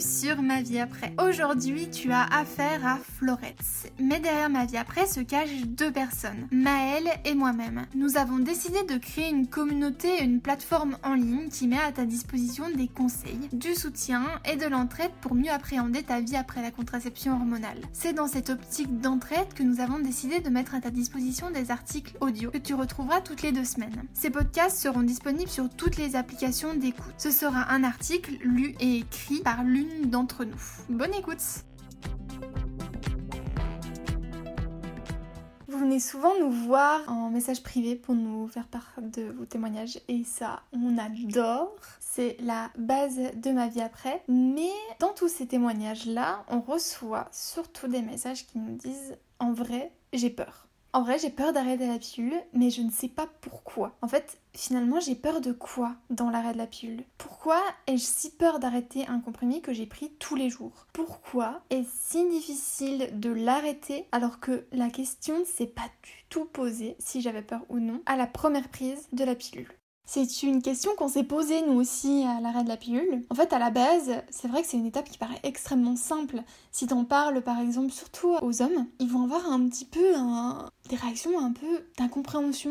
sur Ma vie après. Aujourd'hui, tu as affaire à Florette. Mais derrière Ma vie après se cachent deux personnes, Maëlle et moi-même. Nous avons décidé de créer une communauté, une plateforme en ligne qui met à ta disposition des conseils, du soutien et de l'entraide pour mieux appréhender ta vie après la contraception hormonale. C'est dans cette optique d'entraide que nous avons décidé de mettre à ta disposition des articles audio que tu retrouveras toutes les deux semaines. Ces podcasts seront disponibles sur toutes les applications d'écoute. Ce sera un article lu et écrit par l'une d'entre nous. Bonne écoute Vous venez souvent nous voir en message privé pour nous faire part de vos témoignages et ça, on adore. C'est la base de ma vie après. Mais dans tous ces témoignages-là, on reçoit surtout des messages qui nous disent en vrai, j'ai peur. En vrai, j'ai peur d'arrêter la pilule, mais je ne sais pas pourquoi. En fait, finalement, j'ai peur de quoi dans l'arrêt de la pilule? Pourquoi ai-je si peur d'arrêter un comprimé que j'ai pris tous les jours? Pourquoi est-ce si difficile de l'arrêter alors que la question ne s'est pas du tout posée si j'avais peur ou non à la première prise de la pilule? C'est une question qu'on s'est posée nous aussi à l'arrêt de la pilule. En fait, à la base, c'est vrai que c'est une étape qui paraît extrêmement simple. Si t'en parles par exemple surtout aux hommes, ils vont avoir un petit peu des réactions un peu d'incompréhension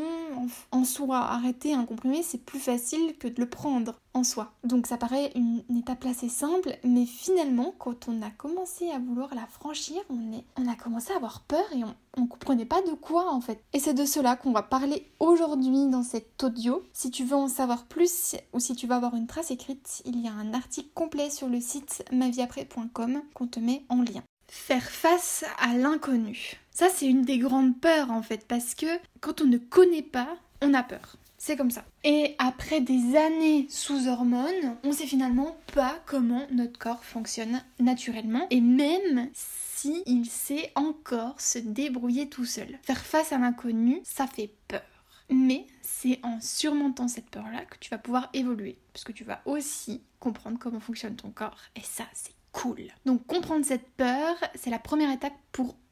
en, soi. Arrêter un comprimé, c'est plus facile que de le prendre soi. Donc ça paraît une, étape assez simple, mais finalement, quand on a commencé à vouloir la franchir, on a commencé à avoir peur et on, on comprenait pas de quoi en fait. Et c'est de cela qu'on va parler aujourd'hui dans cet audio. Si tu veux en savoir plus ou si tu veux avoir une trace écrite, il y a un article complet sur le site mavieaprès.com qu'on te met en lien. Faire face à l'inconnu. Ça c'est une des grandes peurs en fait parce que quand on ne connaît pas, on a peur. C'est comme ça. Et après des années sous hormones, on sait finalement pas comment notre corps fonctionne naturellement. Et même si il sait encore se débrouiller tout seul. Faire face à l'inconnu, ça fait peur. Mais c'est en surmontant cette peur-là que tu vas pouvoir évoluer. Parce que tu vas aussi comprendre comment fonctionne ton corps. Et ça, c'est cool. Donc comprendre cette peur, c'est la première étape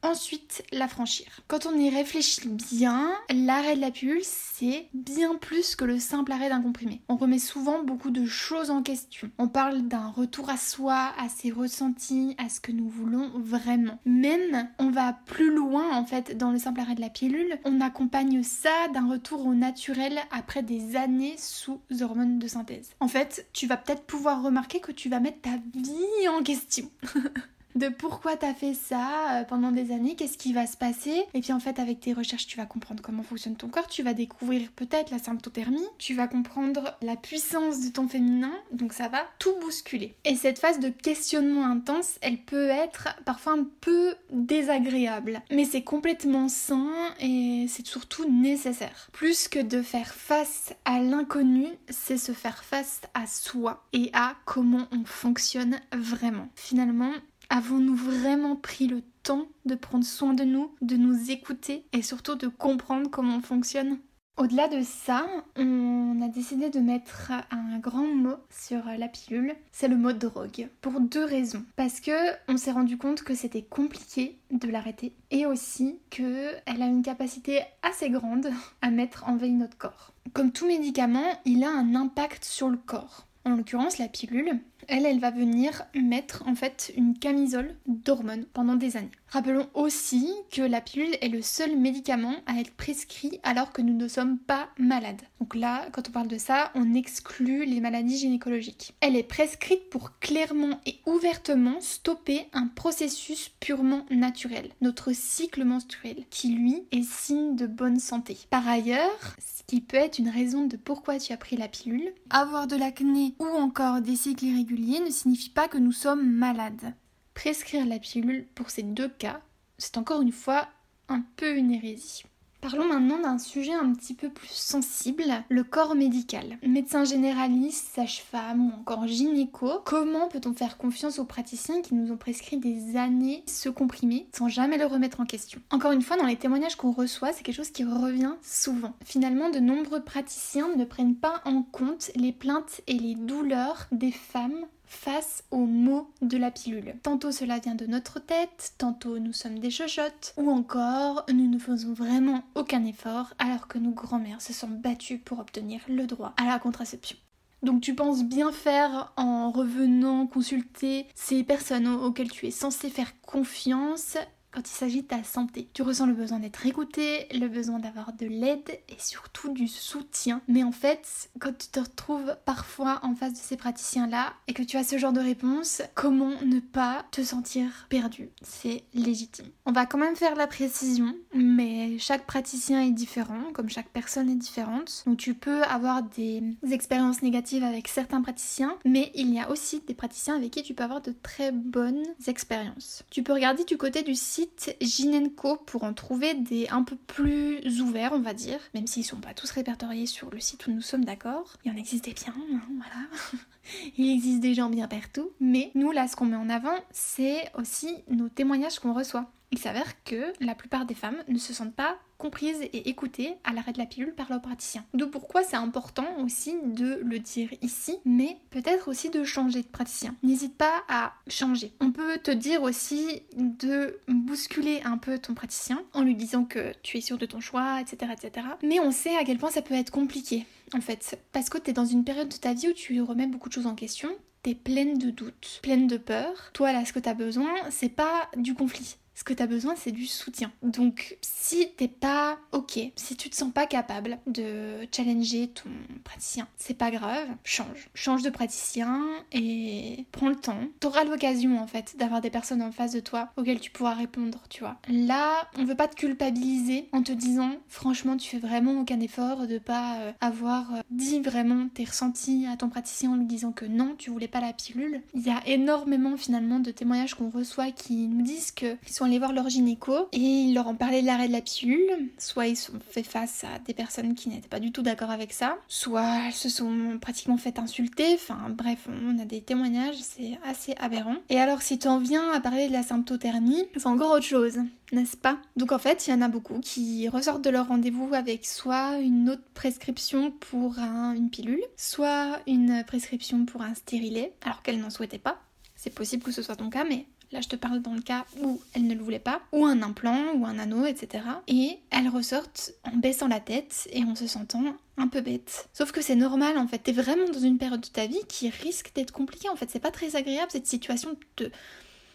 ensuite la franchir. Quand on y réfléchit bien, l'arrêt de la pilule, c'est bien plus que le simple arrêt d'un comprimé. On remet souvent beaucoup de choses en question. On parle d'un retour à soi, à ses ressentis, à ce que nous voulons vraiment. Même, on va plus loin en fait dans le simple arrêt de la pilule. On accompagne ça d'un retour au naturel après des années sous hormones de synthèse. En fait, tu vas peut-être pouvoir remarquer que tu vas mettre ta vie en question. de pourquoi t'as fait ça euh, pendant des années, qu'est-ce qui va se passer. Et puis en fait, avec tes recherches, tu vas comprendre comment fonctionne ton corps, tu vas découvrir peut-être la symptothermie, tu vas comprendre la puissance de ton féminin, donc ça va tout bousculer. Et cette phase de questionnement intense, elle peut être parfois un peu désagréable, mais c'est complètement sain et c'est surtout nécessaire. Plus que de faire face à l'inconnu, c'est se faire face à soi et à comment on fonctionne vraiment. Finalement, Avons-nous vraiment pris le temps de prendre soin de nous, de nous écouter et surtout de comprendre comment on fonctionne? Au-delà de ça, on a décidé de mettre un grand mot sur la pilule, c'est le mot drogue, pour deux raisons. Parce que on s'est rendu compte que c'était compliqué de l'arrêter et aussi qu'elle a une capacité assez grande à mettre en veille notre corps. Comme tout médicament, il a un impact sur le corps. En l'occurrence, la pilule, elle, elle va venir mettre en fait une camisole d'hormones pendant des années. Rappelons aussi que la pilule est le seul médicament à être prescrit alors que nous ne sommes pas malades. Donc là, quand on parle de ça, on exclut les maladies gynécologiques. Elle est prescrite pour clairement et ouvertement stopper un processus purement naturel, notre cycle menstruel, qui lui est signe de bonne santé. Par ailleurs, ce qui peut être une raison de pourquoi tu as pris la pilule, avoir de l'acné ou encore des cycles irréguliers ne signifie pas que nous sommes malades. Prescrire la pilule pour ces deux cas, c'est encore une fois un peu une hérésie. Parlons maintenant d'un sujet un petit peu plus sensible, le corps médical. Médecin généraliste, sage-femme ou encore gynéco, comment peut-on faire confiance aux praticiens qui nous ont prescrit des années ce comprimé sans jamais le remettre en question? Encore une fois, dans les témoignages qu'on reçoit, c'est quelque chose qui revient souvent. Finalement, de nombreux praticiens ne prennent pas en compte les plaintes et les douleurs des femmes face aux mots de la pilule. Tantôt cela vient de notre tête, tantôt nous sommes des chochottes, ou encore nous ne faisons vraiment aucun effort alors que nos grands-mères se sont battues pour obtenir le droit à la contraception. Donc tu penses bien faire en revenant consulter ces personnes auxquelles tu es censé faire confiance quand il s'agit de ta santé. Tu ressens le besoin d'être écouté, le besoin d'avoir de l'aide et surtout du soutien. Mais en fait, quand tu te retrouves parfois en face de ces praticiens-là et que tu as ce genre de réponse, comment ne pas te sentir perdu? C'est légitime. On va quand même faire la précision, mais chaque praticien est différent, comme chaque personne est différente. Donc tu peux avoir des expériences négatives avec certains praticiens, mais il y a aussi des praticiens avec qui tu peux avoir de très bonnes expériences. Tu peux regarder du côté du site Ginenco pour en trouver des un peu plus ouverts, on va dire, même s'ils sont pas tous répertoriés sur le site où nous sommes d'accord. Il y en existe des biens, hein, voilà. Il existe des gens bien partout, mais nous là, ce qu'on met en avant, c'est aussi nos témoignages qu'on reçoit. Il s'avère que la plupart des femmes ne se sentent pas comprises et écoutées à l'arrêt de la pilule par leur praticien. D'où pourquoi c'est important aussi de le dire ici, mais peut-être aussi de changer de praticien. N'hésite pas à changer. On peut te dire aussi de bousculer un peu ton praticien en lui disant que tu es sûr de ton choix, etc. etc. Mais on sait à quel point ça peut être compliqué en fait, parce que tu es dans une période de ta vie où tu remets beaucoup de choses en question, tu es pleine de doutes, pleine de peur. Toi là, ce que tu as besoin, c'est pas du conflit ce que tu as besoin, c'est du soutien. Donc, si t'es pas ok, si tu te sens pas capable de challenger ton praticien, c'est pas grave, change. Change de praticien et prends le temps. T'auras l'occasion en fait d'avoir des personnes en face de toi auxquelles tu pourras répondre, tu vois. Là, on veut pas te culpabiliser en te disant, franchement, tu fais vraiment aucun effort de pas euh, avoir euh, dit vraiment tes ressentis à ton praticien en lui disant que non, tu voulais pas la pilule. Il y a énormément finalement de témoignages qu'on reçoit qui nous disent qu'ils sont aller voir leur gynéco et ils leur ont parlé de l'arrêt de la pilule. Soit ils sont fait face à des personnes qui n'étaient pas du tout d'accord avec ça, soit elles se sont pratiquement fait insulter. Enfin bref, on a des témoignages, c'est assez aberrant. Et alors si tu en viens à parler de la symptothermie, c'est encore autre chose n'est-ce pas? Donc en fait, il y en a beaucoup qui ressortent de leur rendez-vous avec soit une autre prescription pour une pilule, soit une prescription pour un stérilet, alors qu'elle n'en souhaitait pas. C'est possible que ce soit ton cas, mais Là, je te parle dans le cas où elle ne le voulait pas, ou un implant, ou un anneau, etc. Et elles ressortent en baissant la tête et en se sentant un peu bête. Sauf que c'est normal en fait, t'es vraiment dans une période de ta vie qui risque d'être compliquée en fait, c'est pas très agréable cette situation de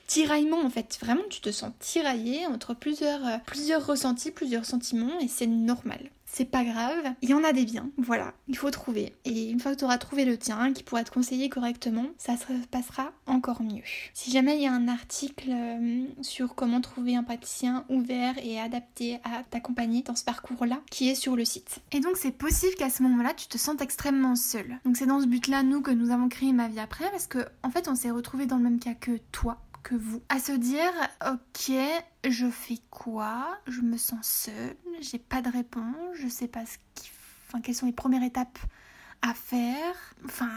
tiraillement en fait, vraiment tu te sens tiraillé entre plusieurs, euh, plusieurs ressentis, plusieurs sentiments et c'est normal c'est pas grave, il y en a des biens, voilà, il faut trouver. Et une fois que tu auras trouvé le tien, qui pourra te conseiller correctement, ça se passera encore mieux. Si jamais il y a un article euh, sur comment trouver un praticien ouvert et adapté à t'accompagner dans ce parcours-là, qui est sur le site. Et donc c'est possible qu'à ce moment-là, tu te sentes extrêmement seul. Donc c'est dans ce but-là, nous, que nous avons créé Ma Vie Après, parce que fait, on s'est retrouvé dans le même cas que toi que vous. À se dire, ok, je fais quoi? Je me sens seule, j'ai pas de réponse, je sais pas ce qui... enfin, quelles sont les premières étapes à faire. Enfin,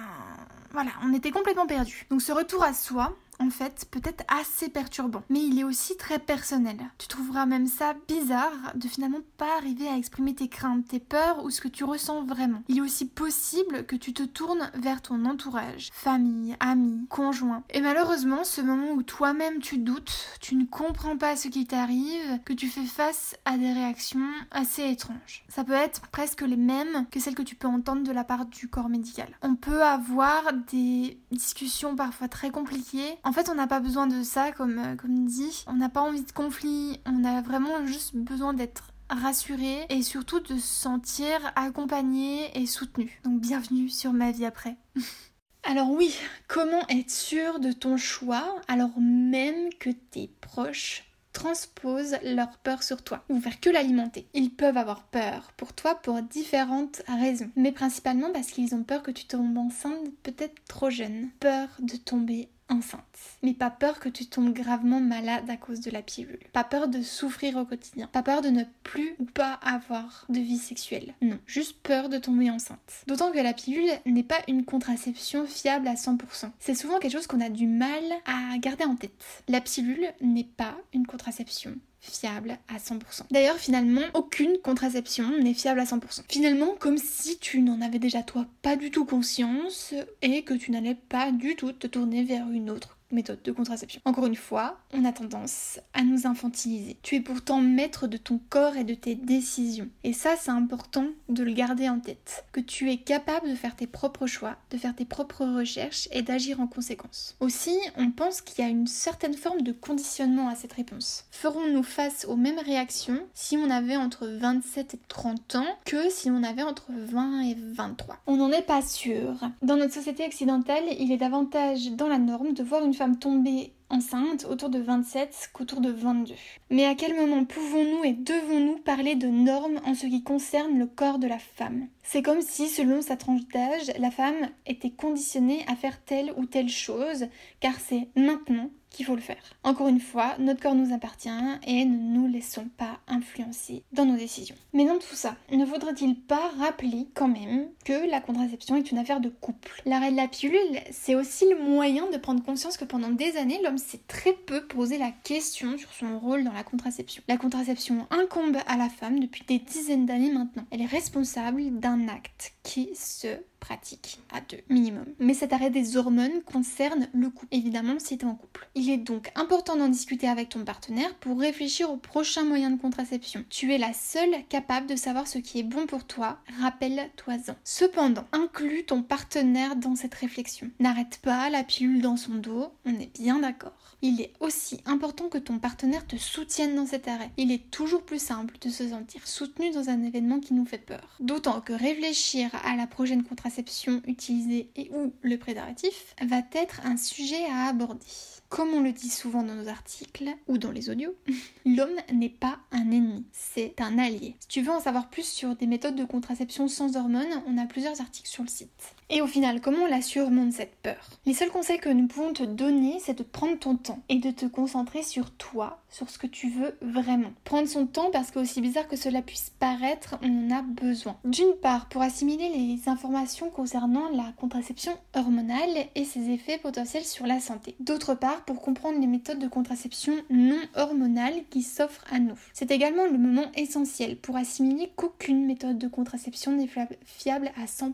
voilà, on était complètement perdus. Donc ce retour à soi, en fait, peut-être assez perturbant, mais il est aussi très personnel. Tu trouveras même ça bizarre de finalement pas arriver à exprimer tes craintes, tes peurs ou ce que tu ressens vraiment. Il est aussi possible que tu te tournes vers ton entourage, famille, amis, conjoint. Et malheureusement, ce moment où toi-même tu doutes, tu ne comprends pas ce qui t'arrive, que tu fais face à des réactions assez étranges. Ça peut être presque les mêmes que celles que tu peux entendre de la part du corps médical. On peut avoir des discussions parfois très compliquées en fait, on n'a pas besoin de ça, comme, euh, comme dit. On n'a pas envie de conflit. On a vraiment juste besoin d'être rassuré et surtout de se sentir accompagné et soutenu. Donc bienvenue sur ma vie après. Alors oui, comment être sûr de ton choix alors même que tes proches transposent leur peur sur toi ou faire que l'alimenter? Ils peuvent avoir peur pour toi pour différentes raisons, mais principalement parce qu'ils ont peur que tu tombes enceinte peut-être trop jeune, peur de tomber enceinte. Mais pas peur que tu tombes gravement malade à cause de la pilule. Pas peur de souffrir au quotidien. Pas peur de ne plus ou pas avoir de vie sexuelle. Non, juste peur de tomber enceinte. D'autant que la pilule n'est pas une contraception fiable à 100%. C'est souvent quelque chose qu'on a du mal à garder en tête. La pilule n'est pas une contraception fiable à 100%. D'ailleurs, finalement, aucune contraception n'est fiable à 100%. Finalement, comme si tu n'en avais déjà toi pas du tout conscience et que tu n'allais pas du tout te tourner vers une autre méthode de contraception. Encore une fois, on a tendance à nous infantiliser. Tu es pourtant maître de ton corps et de tes décisions. Et ça, c'est important de le garder en tête. Que tu es capable de faire tes propres choix, de faire tes propres recherches et d'agir en conséquence. Aussi, on pense qu'il y a une certaine forme de conditionnement à cette réponse. Ferons-nous face aux mêmes réactions si on avait entre 27 et 30 ans que si on avait entre 20 et 23 On n'en est pas sûr. Dans notre société occidentale, il est davantage dans la norme de voir une femme tomber enceinte autour de 27 qu'autour de 22. Mais à quel moment pouvons-nous et devons-nous parler de normes en ce qui concerne le corps de la femme? C'est comme si, selon sa tranche d'âge, la femme était conditionnée à faire telle ou telle chose, car c'est maintenant qu'il faut le faire. Encore une fois, notre corps nous appartient et ne nous laissons pas influencer dans nos décisions. Mais dans tout ça, ne faudrait-il pas rappeler quand même que la contraception est une affaire de couple? L'arrêt de la pilule, c'est aussi le moyen de prendre conscience que pendant des années, l'homme s'est très peu posé la question sur son rôle dans la contraception. La contraception incombe à la femme depuis des dizaines d'années maintenant. Elle est responsable d'un acte qui se pratique à deux minimum. Mais cet arrêt des hormones concerne le couple, évidemment si tu es en couple. Il est donc important d'en discuter avec ton partenaire pour réfléchir au prochain moyen de contraception. Tu es la seule capable de savoir ce qui est bon pour toi, rappelle-toi-en. Cependant, inclus ton partenaire dans cette réflexion. N'arrête pas la pilule dans son dos, on est bien d'accord. Il est aussi important que ton partenaire te soutienne dans cet arrêt. Il est toujours plus simple de se sentir soutenu dans un événement qui nous fait peur. D'autant que réfléchir à la prochaine contraception utilisée et ou le préservatif va être un sujet à aborder. Comme on le dit souvent dans nos articles ou dans les audios, l'homme n'est pas un ennemi, c'est un allié. Si tu veux en savoir plus sur des méthodes de contraception sans hormones, on a plusieurs articles sur le site. Et au final, comment on la surmonte cette peur? Les seuls conseils que nous pouvons te donner, c'est de prendre ton temps et de te concentrer sur toi, sur ce que tu veux vraiment. Prendre son temps parce que aussi bizarre que cela puisse paraître, on en a besoin. D'une part, pour assimiler les informations concernant la contraception hormonale et ses effets potentiels sur la santé. D'autre part, pour comprendre les méthodes de contraception non hormonales qui s'offrent à nous. C'est également le moment essentiel pour assimiler qu'aucune méthode de contraception n'est fiable à 100%,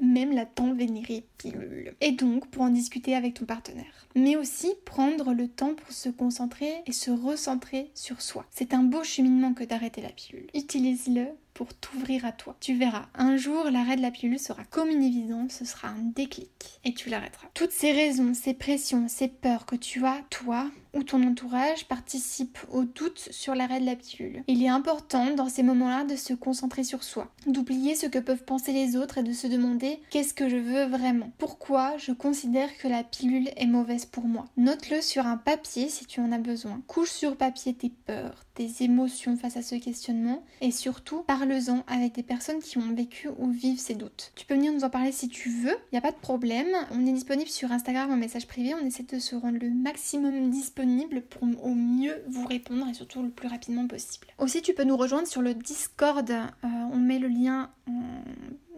même la tant vénérée pilule. Et donc pour en discuter avec ton partenaire. Mais aussi prendre le temps pour se concentrer et se recentrer sur soi. C'est un beau cheminement que d'arrêter la pilule. Utilise-le pour t'ouvrir à toi. Tu verras, un jour, l'arrêt de la pilule sera comme une évidence, ce sera un déclic et tu l'arrêteras. Toutes ces raisons, ces pressions, ces peurs que tu as, toi, ou ton entourage participent au doute sur l'arrêt de la pilule. Il est important dans ces moments-là de se concentrer sur soi, d'oublier ce que peuvent penser les autres et de se demander qu'est-ce que je veux vraiment? Pourquoi je considère que la pilule est mauvaise pour moi? Note-le sur un papier si tu en as besoin. Couche sur papier tes peurs, tes émotions face à ce questionnement et surtout parle-en avec des personnes qui ont vécu ou vivent ces doutes. Tu peux venir nous en parler si tu veux, il n'y a pas de problème. On est disponible sur Instagram en message privé, on essaie de se rendre le maximum disponible pour au mieux vous répondre et surtout le plus rapidement possible. Aussi, tu peux nous rejoindre sur le Discord. Euh, on met le lien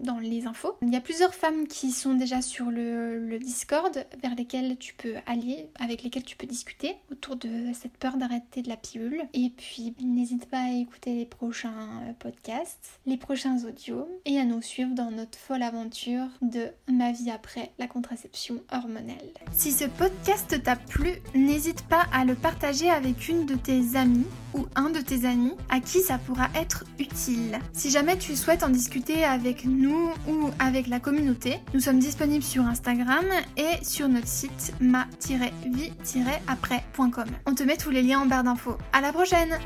dans les infos. Il y a plusieurs femmes qui sont déjà sur le, Discord vers lesquelles tu peux aller, avec lesquelles tu peux discuter autour de cette peur d'arrêter de la pilule. Et puis n'hésite pas à écouter les prochains euh, podcasts, les prochains audios et à nous suivre dans notre folle aventure de ma vie après la contraception hormonale. Si ce podcast t'a plu, n'hésite pas à le partager avec une de tes amies ou un de tes amis à qui ça pourra être utile. Si jamais tu souhaites en discuter avec nous ou avec la communauté, nous sommes disponibles sur Instagram et sur notre site ma-vie-après.com. On te met tous les liens en barre d'infos. À la prochaine!